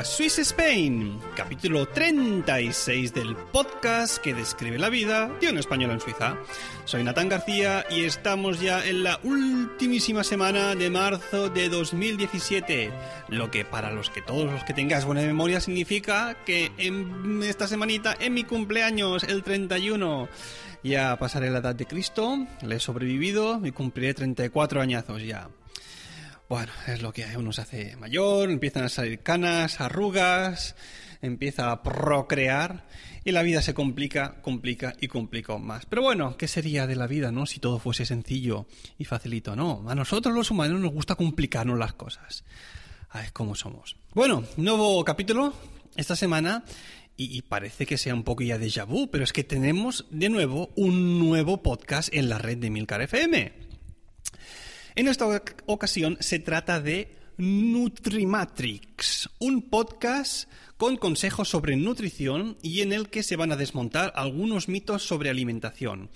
A Swiss Spain, capítulo 36 del podcast que describe la vida de un español en Suiza. Soy Natán García y estamos ya en la ultimísima semana de marzo de 2017, lo que para los que todos los que tengáis buena memoria significa que en esta semanita, en mi cumpleaños, el 31, ya pasaré la edad de Cristo, le he sobrevivido y cumpliré 34 añazos ya. Bueno, es lo que uno se hace mayor, empiezan a salir canas, arrugas, empieza a procrear y la vida se complica, complica y complica más. Pero bueno, ¿qué sería de la vida, no? Si todo fuese sencillo y facilito, no. A nosotros los humanos nos gusta complicarnos las cosas. A ver cómo somos. Bueno, nuevo capítulo esta semana y, parece que sea un poco ya déjà vu, pero es que tenemos de nuevo un nuevo podcast en la red de Milcar FM. En esta ocasión se trata de Nutrimatrix, un podcast con consejos sobre nutrición y en el que se van a desmontar algunos mitos sobre alimentación.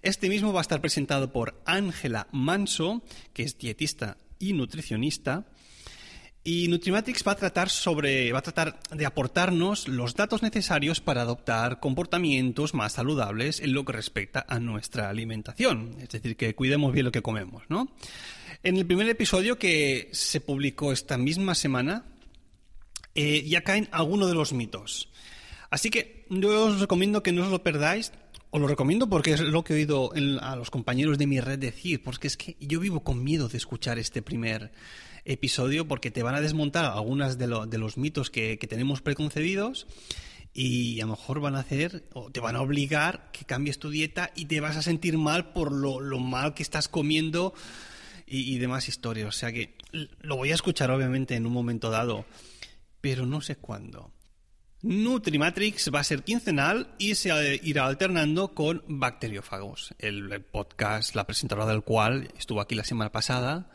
Este mismo va a estar presentado por Ángela Manso, que es dietista y nutricionista, y Nutrimatrix va a tratar sobre va a tratar de aportarnos los datos necesarios para adoptar comportamientos más saludables en lo que respecta a nuestra alimentación, es decir, que cuidemos bien lo que comemos, ¿no? En el primer episodio que se publicó esta misma semana eh, ya caen algunos de los mitos. Así que yo os recomiendo que no os lo perdáis. Os lo recomiendo porque es lo que he oído a los compañeros de mi red decir, porque es que yo vivo con miedo de escuchar este primer episodio porque te van a desmontar algunas de, de los mitos que, tenemos preconcebidos y a lo mejor van a hacer o te van a obligar que cambies tu dieta y te vas a sentir mal por lo, mal que estás comiendo y, demás historias. O sea que lo voy a escuchar obviamente en un momento dado, pero no sé cuándo. Nutrimatrix va a ser quincenal y se irá alternando con Bacteriófagos, el podcast, la presentadora del cual estuvo aquí la semana pasada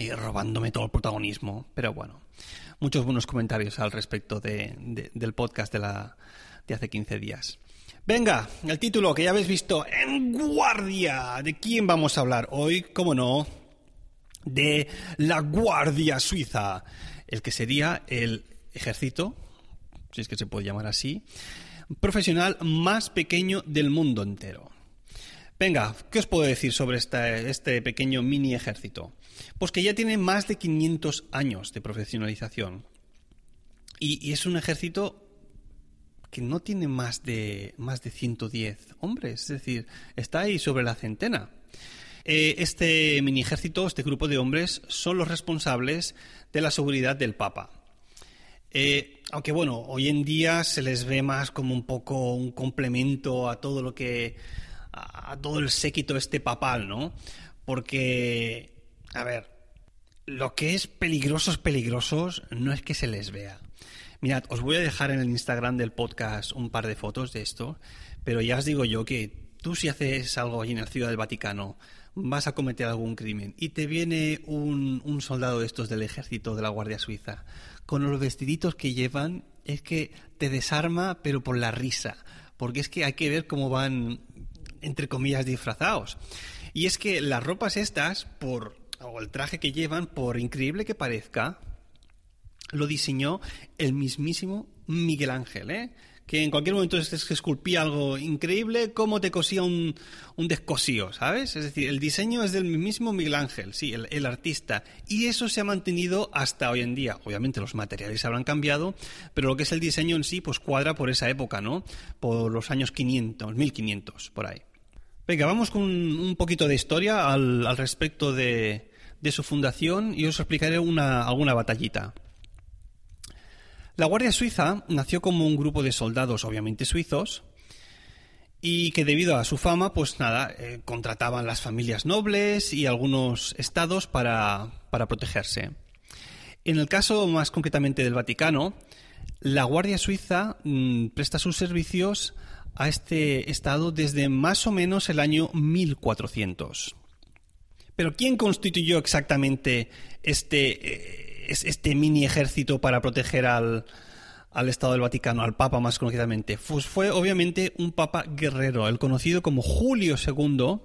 y robándome todo el protagonismo. Pero bueno, muchos buenos comentarios al respecto del podcast de, la, de hace 15 días. Venga, el título que ya habéis visto, En Guardia. ¿De quién vamos a hablar hoy? ¿Cómo no? De la Guardia Suiza, el que sería el ejército, si es que se puede llamar así, profesional más pequeño del mundo entero. Venga, ¿qué os puedo decir sobre este pequeño mini ejército? Pues que ya tiene más de 500 años de profesionalización. Y, es un ejército que no tiene más de, más de 110 hombres, es decir, está ahí sobre la centena. Eh, este mini ejército, este grupo de hombres, son los responsables de la seguridad del Papa. Eh, aunque bueno, hoy en día se les ve más como un poco un complemento a todo lo que a, todo el séquito este papal, ¿no? Porque, a ver, lo que es peligrosos, peligrosos, no es que se les vea. Mirad, os voy a dejar en el Instagram del podcast un par de fotos de esto, pero ya os digo yo que tú si haces algo allí en la ciudad del Vaticano, vas a cometer algún crimen y te viene un, un soldado de estos del ejército de la Guardia Suiza, con los vestiditos que llevan, es que te desarma, pero por la risa, porque es que hay que ver cómo van entre comillas, disfrazados. Y es que las ropas estas, por, o el traje que llevan, por increíble que parezca, lo diseñó el mismísimo Miguel Ángel, ¿eh? que en cualquier momento que esculpía algo increíble, como te cosía un, un, descosío, ¿sabes? Es decir, el diseño es del mismo Miguel Ángel, sí, el, el, artista. Y eso se ha mantenido hasta hoy en día. Obviamente los materiales habrán cambiado, pero lo que es el diseño en sí, pues cuadra por esa época, ¿no? Por los años 500, 1500, por ahí. Venga, vamos con un poquito de historia al, respecto de, su fundación y os explicaré una, alguna batallita. La Guardia Suiza nació como un grupo de soldados, obviamente suizos, y que debido a su fama, pues nada, eh, contrataban las familias nobles y algunos estados para, para protegerse. En el caso más concretamente del Vaticano, la Guardia Suiza mm, presta sus servicios a este estado desde más o menos el año 1400. Pero ¿quién constituyó exactamente este, eh, este mini ejército para proteger al, al Estado del Vaticano, al Papa más concretamente? Pues fue obviamente un Papa guerrero, el conocido como Julio II,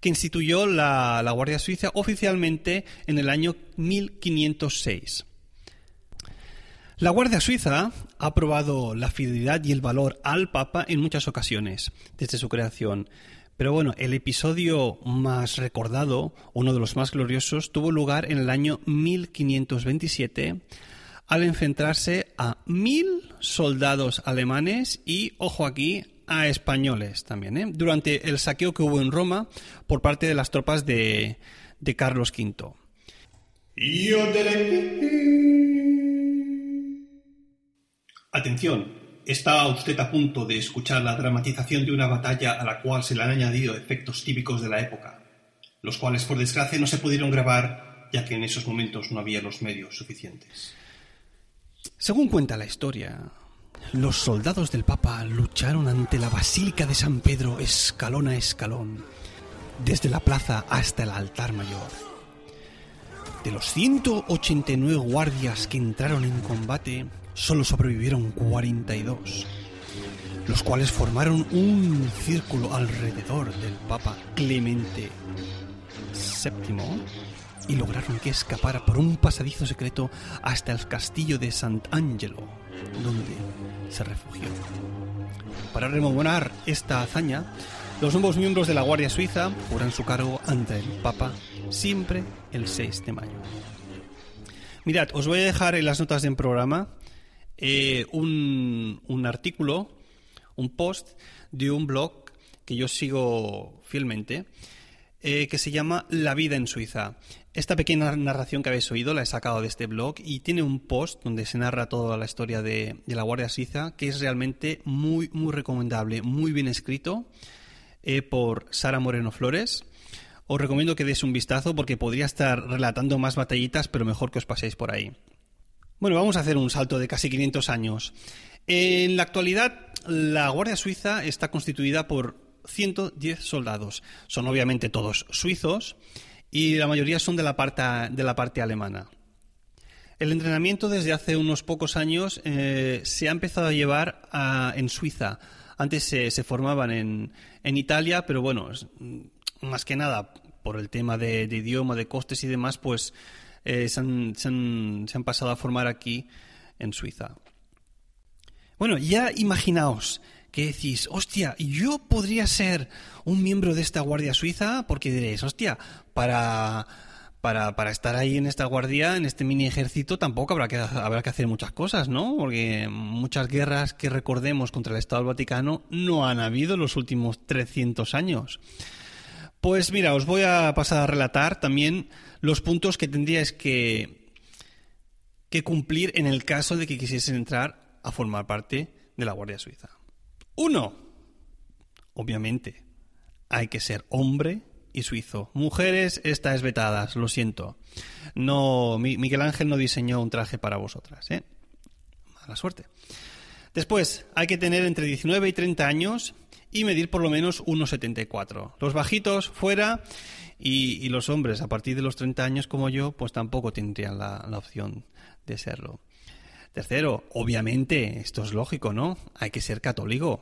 que instituyó la, la Guardia Suiza oficialmente en el año 1506. La Guardia Suiza ha probado la fidelidad y el valor al Papa en muchas ocasiones desde su creación. Pero bueno, el episodio más recordado, uno de los más gloriosos, tuvo lugar en el año 1527 al enfrentarse a mil soldados alemanes y, ojo aquí, a españoles también, ¿eh? durante el saqueo que hubo en Roma por parte de las tropas de, de Carlos V. Atención, está usted a punto de escuchar la dramatización de una batalla a la cual se le han añadido efectos típicos de la época, los cuales por desgracia no se pudieron grabar ya que en esos momentos no había los medios suficientes. Según cuenta la historia, los soldados del Papa lucharon ante la Basílica de San Pedro escalón a escalón, desde la plaza hasta el altar mayor. De los 189 guardias que entraron en combate, solo sobrevivieron 42, los cuales formaron un círculo alrededor del Papa Clemente VII y lograron que escapara por un pasadizo secreto hasta el castillo de Sant'Angelo, donde se refugió. Para rememorar esta hazaña, los nuevos miembros de la Guardia Suiza juran su cargo ante el Papa siempre el 6 de mayo. Mirad, os voy a dejar en las notas del programa eh, un, artículo, un post de un blog que yo sigo fielmente, eh, que se llama La vida en Suiza. Esta pequeña narración que habéis oído la he sacado de este blog y tiene un post donde se narra toda la historia de, de la Guardia Suiza que es realmente muy, muy recomendable, muy bien escrito eh, por Sara Moreno Flores. Os recomiendo que deis un vistazo porque podría estar relatando más batallitas, pero mejor que os paséis por ahí. Bueno, vamos a hacer un salto de casi 500 años. En la actualidad, la Guardia Suiza está constituida por 110 soldados. Son obviamente todos suizos y la mayoría son de la parte, de la parte alemana. El entrenamiento desde hace unos pocos años eh, se ha empezado a llevar en Suiza. Antes se, formaban en, en, Italia, pero bueno, más que nada por el tema de idioma, de costes y demás, pues eh, se, han, pasado a formar aquí en Suiza. Bueno, ya imaginaos que decís, hostia, yo podría ser un miembro de esta guardia suiza, porque diréis, hostia, para, para, estar ahí en esta guardia, en este mini ejército, tampoco habrá que, habrá que hacer muchas cosas, ¿no? Porque muchas guerras que recordemos contra el Estado del Vaticano no han habido en los últimos 300 años. Pues mira, os voy a pasar a relatar también los puntos que tendríais que, que cumplir en el caso de que quisiesen entrar a formar parte de la Guardia Suiza. Uno, obviamente, hay que ser hombre y suizo. Mujeres, es vetadas, lo siento. No, Miguel Ángel no diseñó un traje para vosotras, ¿eh? Mala suerte. Después, hay que tener entre 19 y 30 años y medir por lo menos 1,74. Los bajitos fuera y, los hombres a partir de los 30 años como yo, pues tampoco tendrían la, opción de serlo. Tercero, obviamente, esto es lógico, ¿no? Hay que ser católico.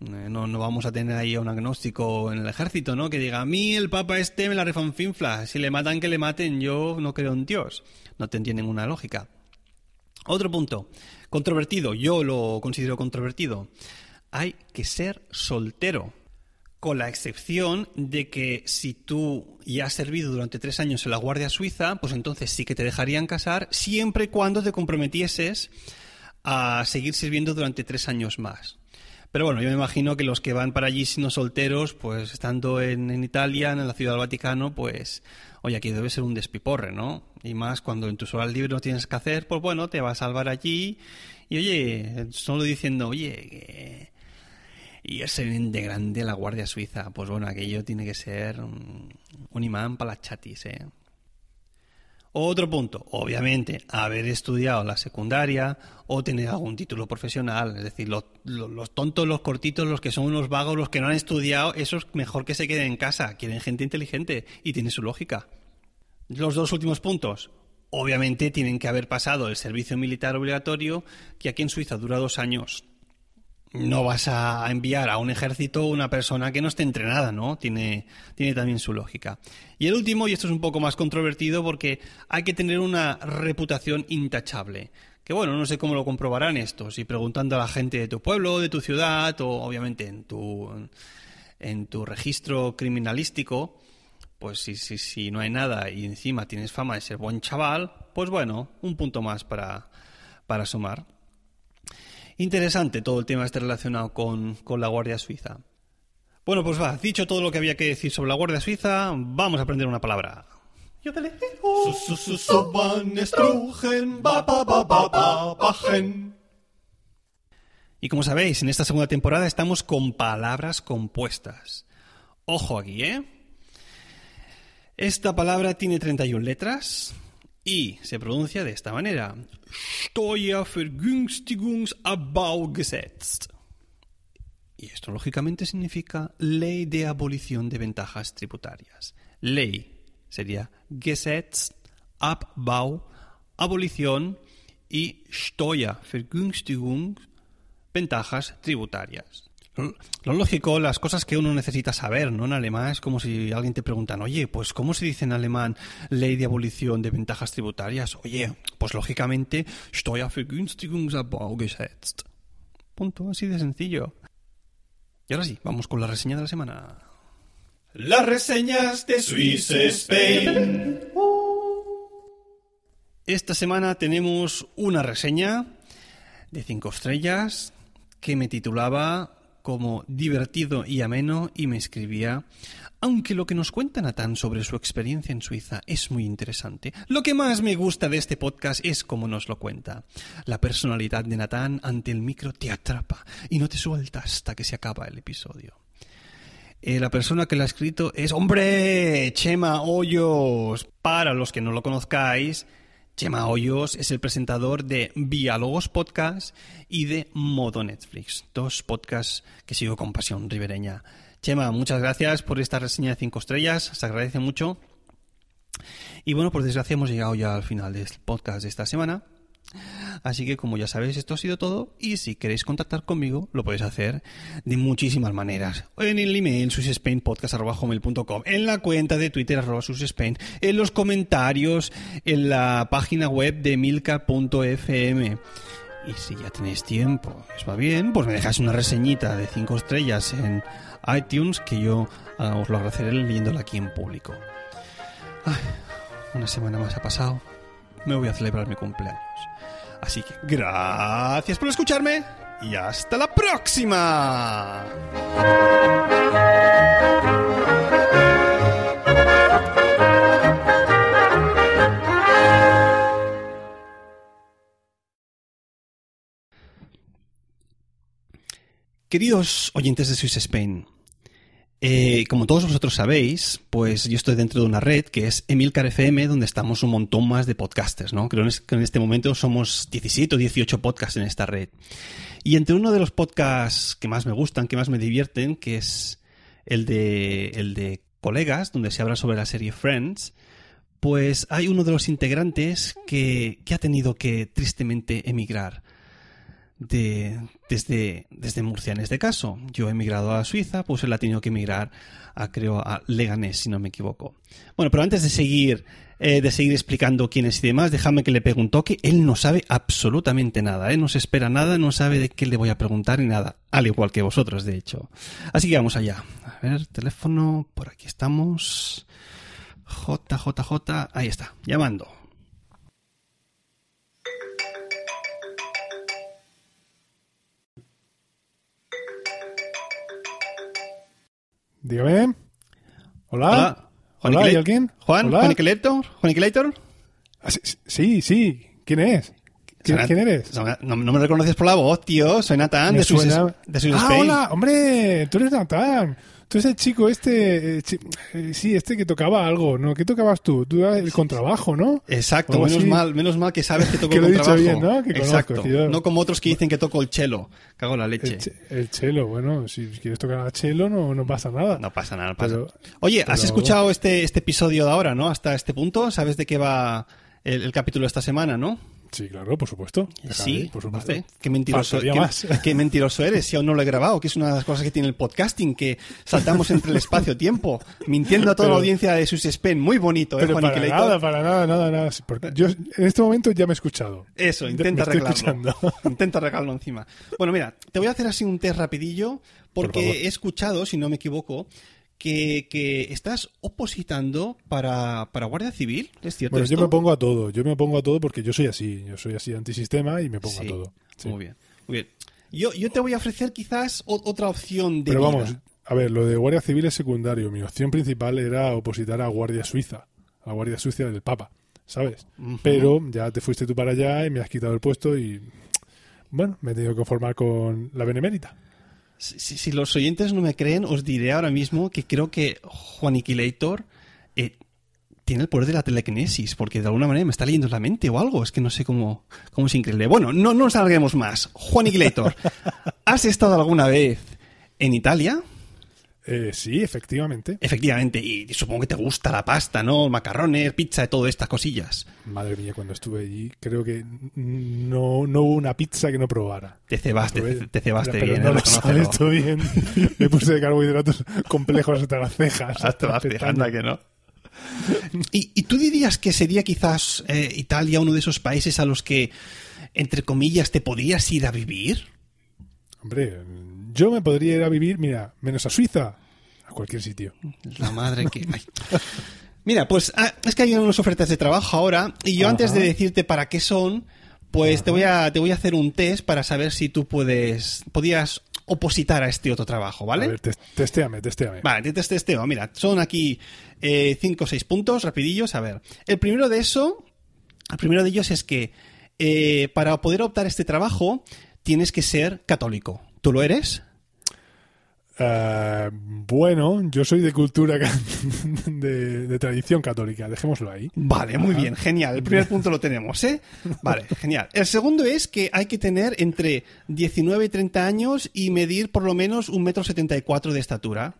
Eh, no, no vamos a tener ahí a un agnóstico en el ejército, ¿no? Que diga, a mí el papa este me la refanfinfla. Si le matan, que le maten. Yo no creo en Dios. No tendría ninguna lógica. Otro punto. Controvertido. Yo lo considero controvertido. Hay que ser soltero con la excepción de que si tú ya has servido durante tres años en la Guardia Suiza, pues entonces sí que te dejarían casar siempre y cuando te comprometieses a seguir sirviendo durante tres años más. Pero bueno, yo me imagino que los que van para allí siendo solteros, pues estando en, Italia, en la Ciudad del Vaticano, pues, oye, aquí debe ser un despiporre, ¿no? Y más cuando en tus horas libres no tienes que hacer, pues bueno, te vas a salvar allí y oye, solo diciendo, oye, y ese de grande la Guardia Suiza, pues bueno, aquello tiene que ser un, imán para las chatis, ¿eh? Otro punto, obviamente, haber estudiado la secundaria o tener algún título profesional. Es decir, los, los, tontos, los cortitos, los que son unos vagos, los que no han estudiado, esos mejor que se queden en casa. Quieren gente inteligente y tiene su lógica. Los dos últimos puntos, obviamente tienen que haber pasado el servicio militar obligatorio, que aquí en Suiza dura dos años no vas a enviar a un ejército una persona que no esté entrenada, ¿no? Tiene, tiene también su lógica. Y el último, y esto es un poco más controvertido porque hay que tener una reputación intachable. Que bueno, no sé cómo lo comprobarán esto, si preguntando a la gente de tu pueblo, de tu ciudad, o obviamente en tu, en tu registro criminalístico, pues si, si, si no hay nada y encima tienes fama de ser buen chaval, pues bueno, un punto más para, para sumar. Interesante todo el tema este relacionado con, con la Guardia Suiza. Bueno, pues va, dicho todo lo que había que decir sobre la Guardia Suiza, vamos a aprender una palabra. Y como sabéis, en esta segunda temporada estamos con palabras compuestas. Ojo aquí, ¿eh? Esta palabra tiene 31 letras y se pronuncia de esta manera. Steuervergünstigungsabbaugesetz. Y esto lógicamente significa ley de abolición de ventajas tributarias. Ley sería Gesetz, Abbau, abolición y Steuervergünstigung, ventajas tributarias. Lo lógico, las cosas que uno necesita saber, ¿no? En alemán es como si alguien te preguntan, oye, pues ¿cómo se dice en alemán ley de abolición de ventajas tributarias? Oye, pues lógicamente Steuervergünstigungsabbaugesetz. Punto, así de sencillo. Y ahora sí, vamos con la reseña de la semana. Las reseñas de Swiss Spain. Esta semana tenemos una reseña de cinco estrellas que me titulaba como divertido y ameno y me escribía aunque lo que nos cuenta Natán sobre su experiencia en Suiza es muy interesante, lo que más me gusta de este podcast es cómo nos lo cuenta. La personalidad de Natán ante el micro te atrapa y no te suelta hasta que se acaba el episodio. Eh, la persona que lo ha escrito es, hombre, Chema Hoyos. Para los que no lo conozcáis, Chema Hoyos es el presentador de Diálogos Podcast y de Modo Netflix, dos podcasts que sigo con pasión ribereña. Chema, muchas gracias por esta reseña de cinco estrellas, se agradece mucho. Y bueno, por desgracia hemos llegado ya al final del podcast de esta semana. Así que como ya sabéis, esto ha sido todo y si queréis contactar conmigo lo podéis hacer de muchísimas maneras. En el email susspainpodcast.com, en la cuenta de Twitter arroba susspain, en los comentarios, en la página web de milka.fm. Y si ya tenéis tiempo, os va bien, pues me dejáis una reseñita de 5 estrellas en iTunes que yo ah, os lo agradeceré leyéndola aquí en público. Una semana más ha pasado. Me voy a celebrar mi cumpleaños. Así que gracias por escucharme y hasta la próxima. Queridos oyentes de Swiss Spain, eh, como todos vosotros sabéis, pues yo estoy dentro de una red que es Emilcar FM, donde estamos un montón más de podcasters, ¿no? Creo que en este momento somos 17 o 18 podcasts en esta red. Y entre uno de los podcasts que más me gustan, que más me divierten, que es el de, el de colegas, donde se habla sobre la serie Friends, pues hay uno de los integrantes que, que ha tenido que tristemente emigrar de, desde, desde Murcia en este caso. Yo he emigrado a Suiza, pues él ha tenido que emigrar a, creo, a Leganés, si no me equivoco. Bueno, pero antes de seguir, eh, de seguir explicando quién es y demás, déjame que le pegue un toque. Él no sabe absolutamente nada, ¿eh? no se espera nada, no sabe de qué le voy a preguntar ni nada. Al igual que vosotros, de hecho. Así que vamos allá. A ver, teléfono, por aquí estamos. JJJ, ahí está, llamando. Dígame. Hola. Hola. Hola, ¿hay alguien? Juan, Hola. Juaniquilator, Juaniquilator. Ah, sí, sí, sí. ¿Quién es? ¿Quién, eres? No, no me reconoces por la voz, tío. Soy Natán de suena- de Swiss ah, hola, hombre, tú eres Natán. Tú eres el chico este, eh, chi- eh, sí, este que tocaba algo, ¿no? ¿Qué tocabas tú? Tú eras el contrabajo, ¿no? Exacto, menos mal, menos mal que sabes que toco Que el lo he dicho contrabajo. bien, ¿no? Que Exacto. No como otros que dicen que toco el chelo. Cago en la leche. El, che- el chelo, bueno, si quieres tocar a chelo no, no pasa nada. No pasa nada, pasa Pero- Oye, ¿has escuchado este, este episodio de ahora, no? Hasta este punto. ¿Sabes de qué va el, el capítulo de esta semana, no? Sí, claro, por supuesto. Sí, por supuesto. vale. Qué mentiroso, Faltaría qué, más. qué mentiroso eres si aún no lo he grabado, que es una de las cosas que tiene el podcasting, que saltamos entre el espacio-tiempo, mintiendo a toda Pero- la audiencia de sus Spen. Muy bonito, ¿eh, Pero Juan para nada, para nada, nada, nada. Yo en este momento ya me he escuchado. Eso, intenta arreglarlo. Intenta arreglarlo encima. Bueno, mira, te voy a hacer así un test rapidillo, Por porque he escuchado, si no me equivoco, que, que estás opositando para, para Guardia Civil. ¿Es cierto Bueno, esto? yo me pongo a todo. Yo me pongo a todo porque yo soy así. Yo soy así antisistema y me pongo Sí, a todo. Sí. Muy bien, muy bien. Yo, yo te voy a ofrecer quizás o- otra opción de Pero vida. vamos, a ver, lo de Guardia Civil es secundario. Mi opción principal era opositar a Guardia Suiza, a Guardia Suiza del Papa, ¿sabes? Pero ya te fuiste tú para allá y me has quitado el puesto y bueno, me he tenido que conformar con la benemérita. Si, los oyentes no me creen, os diré ahora mismo que creo que Juaniquilator eh, tiene el poder de la telequinesis, porque de alguna manera me está leyendo la mente o algo. Es que no sé cómo, cómo es increíble. Bueno, no, no nos alarguemos más. Juaniquilator, ¿has estado alguna vez en Italia? Eh, sí, efectivamente. Efectivamente, y supongo que te gusta la pasta, ¿no? Macarrones, pizza, todas estas cosillas. Madre mía, cuando estuve allí, creo que no, no hubo una pizza que no probara. Te cebaste, Probé- te, te cebaste bien, no eh, lo reconócelo. sabes tú bien. Me puse de carbohidratos complejos hasta las cejas. Hasta las cejas, anda que no. ¿Y, y tú dirías que sería quizás eh, Italia uno de esos países a los que, entre comillas, te podrías ir a vivir? Hombre, yo me podría ir a vivir, mira, menos a Suiza, a cualquier sitio. La madre que... ay. Mira, pues ah, es que hay unas ofertas de trabajo ahora y yo Ajá. antes de decirte para qué son, pues te voy, a, te voy a hacer un test para saber si tú puedes, podías opositar a este otro trabajo, ¿vale? A ver, tes- testéame, testéame. Vale, te test- testeo. Mira, son aquí 5 o 6 puntos rapidillos. A ver, el primero de eso, el primero de ellos es que eh, para poder optar a este trabajo tienes que ser católico. ¿Tú lo eres? Eh, bueno, yo soy de cultura de, de tradición católica, dejémoslo ahí. Vale, muy bien, genial. El primer punto lo tenemos, ¿eh? Vale, genial. El segundo es que hay que tener entre 19 y 30 años y medir por lo menos un metro setenta y cuatro de estatura.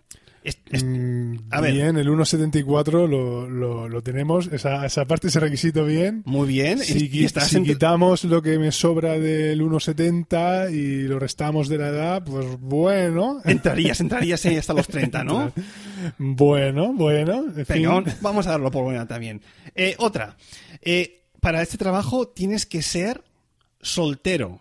Es- es- Mm, a ver. bien, el 1.74 lo, lo, lo tenemos, esa, esa parte, ese requisito bien. muy bien. Si, y, estás si quitamos lo que me sobra del 1.70 y lo restamos de la edad, pues bueno. entrarías, entrarías ahí hasta los 30, ¿no? Bueno, bueno. en fin. Venga, vamos a darlo por buena también. Eh, otra. Eh, para este trabajo tienes que ser soltero.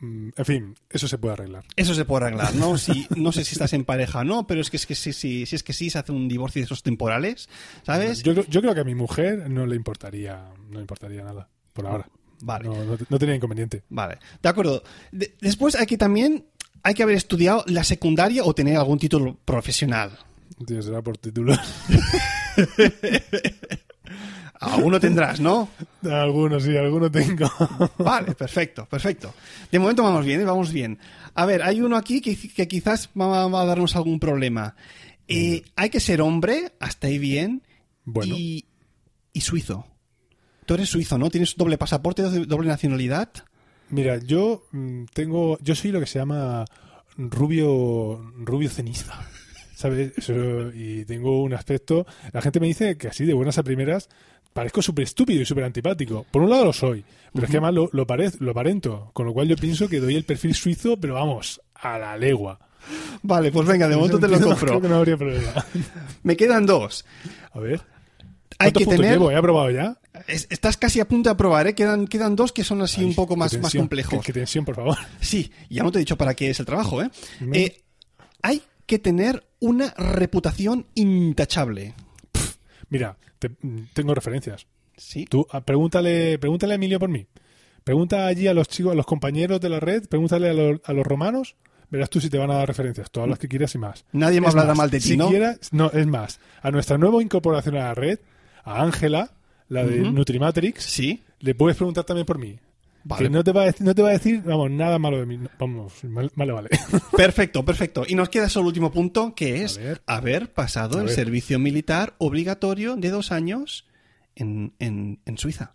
Mm, En fin, eso se puede arreglar. Eso se puede arreglar, ¿no? Si, no sé si estás en pareja o no, pero es que, es que si, si, si es que sí, se hace un divorcio de esos temporales, ¿sabes? Yo, creo- yo creo que a mi mujer no le importaría, no le importaría nada, por ahora. Vale. No, no, no tenía inconveniente. Vale, de acuerdo. De- después hay que también, hay que haber estudiado la secundaria o tener algún título profesional. Tío, será por título. Alguno tendrás, ¿no? algunos sí, algunos tengo. Vale, perfecto, perfecto. De momento vamos bien, ¿eh? vamos bien. A ver, hay uno aquí que, que quizás va, va a darnos algún problema. Eh, hay que ser hombre, hasta ahí bien, Bueno. y, y suizo. Tú eres suizo, ¿no? ¿Tienes doble pasaporte, doble nacionalidad? Mira, yo mm, tengo, yo soy lo que se llama rubio, rubio ceniza. ¿Sabes? Eso, y tengo un aspecto. La gente me dice que así de buenas a primeras parezco súper estúpido y súper antipático. Por un lado lo soy, pero es que además lo, lo, parez- lo aparento. Con lo cual yo pienso que doy el perfil suizo, pero vamos, a la legua. Vale, pues venga, de momento te lo Creo compro. que no habría problema. Me quedan dos. A ver. Hay ¿Cuántos que tener... llevo? ¿He aprobado ya? Es- Estás casi a punto de aprobar, ¿eh? Quedan, quedan dos que son así Ay, un poco más, más complejos. Qué, qué tensión, por favor. Sí, ya no te he dicho para qué es el trabajo, ¿eh? Eh, hay que tener una reputación intachable. Mira, te- tengo referencias. Sí. Tú ah, pregúntale, pregúntale a Emilio por mí. Pregunta allí a los chicos, a los compañeros de la red, pregúntale a, los- a los romanos, verás tú si te van a dar referencias, todas las que quieras y más. Nadie me hablará mal de ti, si ¿no? quieras- no, es más, a nuestra nueva incorporación a la red, a Ángela, la de. Nutrimatrix, Sí. le puedes preguntar también por mí. Vale. Que no te, va a decir, no te va a decir, vamos, nada malo de mí. Vamos, mal- vale, vale. Perfecto, perfecto. Y nos queda solo el último punto, que es ver. haber pasado el servicio militar obligatorio de dos años en, en- en Suiza.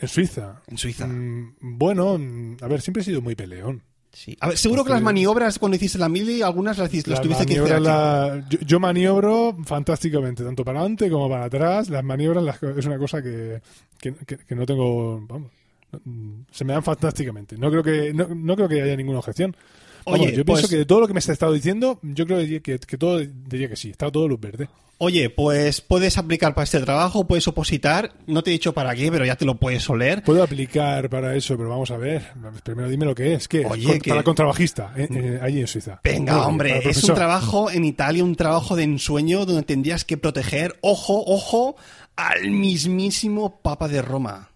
en Suiza. En Suiza. Mm, bueno, a ver, siempre he sido muy peleón. Sí. A ver, seguro que las maniobras cuando hiciste la mili, algunas las, las tuviste que hacer la- yo, yo maniobro fantásticamente, tanto para adelante como para atrás. Las maniobras las- es una cosa que, que, que- que no tengo. Vamos, se me dan fantásticamente. No creo que no, no creo que haya ninguna objeción. Vamos, Oye, yo pues- pienso que de todo lo que me has estado diciendo, yo creo que, que, que todo diría que sí. Está todo luz verde. Oye, pues puedes aplicar para este trabajo, puedes opositar. No te he dicho para qué, pero ya te lo puedes oler. Puedo aplicar para eso, pero vamos a ver. Primero dime lo que es. ¿Qué? Oye, Con- que- Para contrabajista, eh, eh, allí en Suiza. Venga, hombre, es un trabajo en Italia, un trabajo de ensueño donde tendrías que proteger, ojo, ojo, al mismísimo Papa de Roma.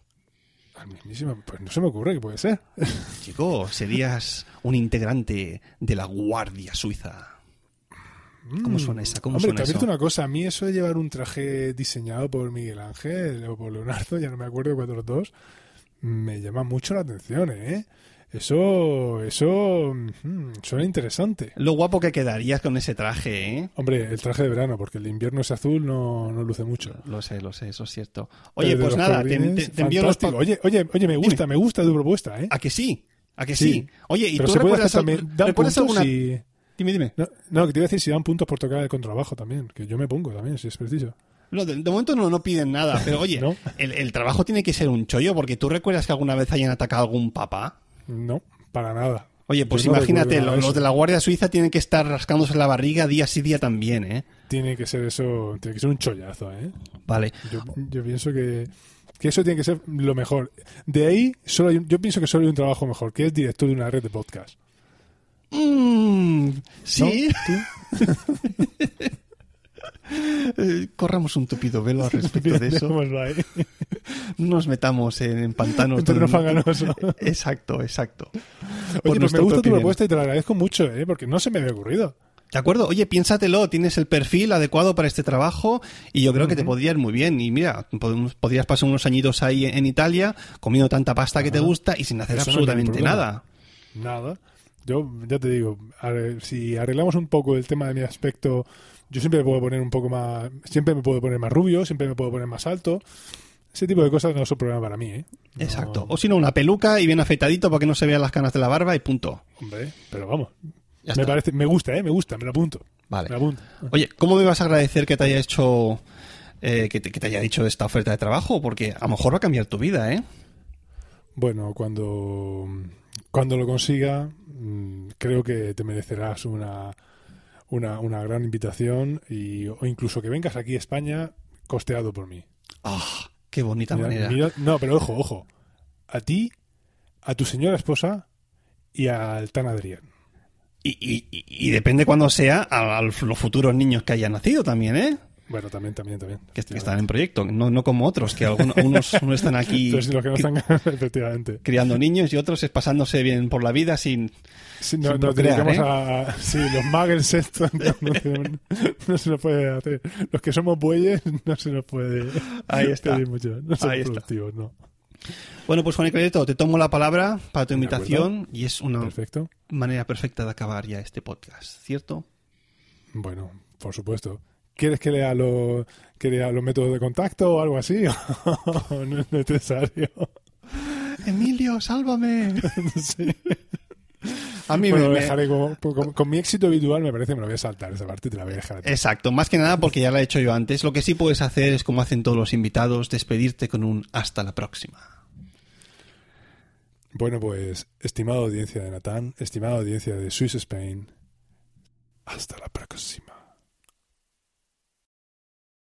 Al mismísimo, Pues no se me ocurre que puede ser. Chico, serías un integrante de la Guardia Suiza. ¿Cómo suena esa? ¿Cómo Mm. Hombre, suena te eso? advierto una cosa. A mí eso de llevar un traje diseñado por Miguel Ángel o por Leonardo, ya no me acuerdo cuál de los dos, me llama mucho la atención, ¿eh? Eso, eso mm, suena interesante. Lo guapo que quedarías con ese traje, ¿eh? Hombre, el traje de verano, porque el invierno es azul, no, no luce mucho. Lo sé, lo sé, eso es cierto. Oye, pues nada, te, te- te envío los Oye, oye, oye, me gusta, me gusta tu propuesta, ¿eh? ¿A que sí? ¿A que sí? Sí. Oye, ¿y Pero tú se puede hacer al- también. Dan recuerdas alguna... y- Dime, dime. No, no, que te iba a decir si dan puntos por tocar el contrabajo también, que yo me pongo también, si es preciso. No, de, de momento no, no piden nada, pero oye, ¿No? el, el trabajo tiene que ser un chollo, porque tú recuerdas que alguna vez hayan atacado a algún papá. No, para nada. Oye, pues Yo imagínate, los, de la Guardia Suiza tienen que estar rascándose la barriga día sí día también, ¿eh? Tiene que ser eso, tiene que ser un chollazo, ¿eh? Vale. Yo, yo pienso que, que eso tiene que ser lo mejor. De ahí, solo hay yo pienso que solo hay un trabajo mejor, que es director de una red de podcast. Mm, sí. Eh, corramos un tupido velo al respecto de eso. No nos metamos en, en pantanos. Fanganoso. Exacto, exacto. Oye, Por pues me gusta tu propuesta y te lo agradezco mucho, ¿eh? Porque no se me había ocurrido. ¿De acuerdo? Oye, piénsatelo, tienes el perfil adecuado para este trabajo y yo creo que te podría ir muy bien. Y mira, podrías pasar unos añitos ahí en Italia comiendo tanta pasta que te gusta y sin hacer no absolutamente ningún nada. Nada. Yo ya te digo, si arreglamos un poco el tema de mi aspecto, yo siempre me puedo poner un poco más, siempre me puedo poner más rubio, siempre me puedo poner más alto. Ese tipo de cosas no son problema para mí, ¿eh? No- Exacto. O si no, una peluca y bien afeitadito para que no se vean las canas de la barba y punto. Hombre, pero vamos. Ya me está. parece, me gusta, ¿eh? Me gusta, me lo apunto. Vale. Me apunto. Oye, ¿cómo me vas a agradecer que te haya hecho, eh, que, te, que te haya dicho esta oferta de trabajo? Porque a lo mejor va a cambiar tu vida, ¿eh? Bueno, cuando, cuando lo consiga, mm, creo que te merecerás una, una, una gran invitación y, o incluso que vengas aquí a España costeado por mí. Ah, qué bonita Mira- manera. mira- no, pero ojo, ojo. A ti, a tu señora esposa y al tan Adrián. Y, y- y- y depende cuando sea a, a los futuros niños que hayan nacido también, ¿eh? Bueno, también, también, también. Que, que están en proyecto, no, no como otros, que algunos, unos no están aquí Entonces, los que no están, efectivamente. criando niños y otros es pasándose bien por la vida sin... Sí, no, Sin procrear, dedicamos ¿eh? a, Sí, los muggles estos no, no se- no se nos puede hacer. Los que somos bueyes no se nos puede Ahí está. pedir mucho. No Ahí está. productivos, no. Bueno, pues Juan y Cleto, te tomo la palabra para tu invitación y es una Perfecto. manera perfecta de acabar ya este podcast, ¿cierto? Bueno, por supuesto. ¿Quieres que lea, lo, que lea los métodos de contacto o algo así? ¿O no es necesario? Emilio, sálvame. Sí. A mí Bueno, me- dejaré con, con mi éxito habitual, me parece que me lo voy a saltar esa parte y te la voy a dejar. Exacto, más que nada porque ya la he hecho yo antes. Lo que sí puedes hacer es, como hacen todos los invitados, despedirte con un hasta la próxima. Bueno, pues, estimada audiencia de Natán, estimada audiencia de Swiss Spain, hasta la próxima.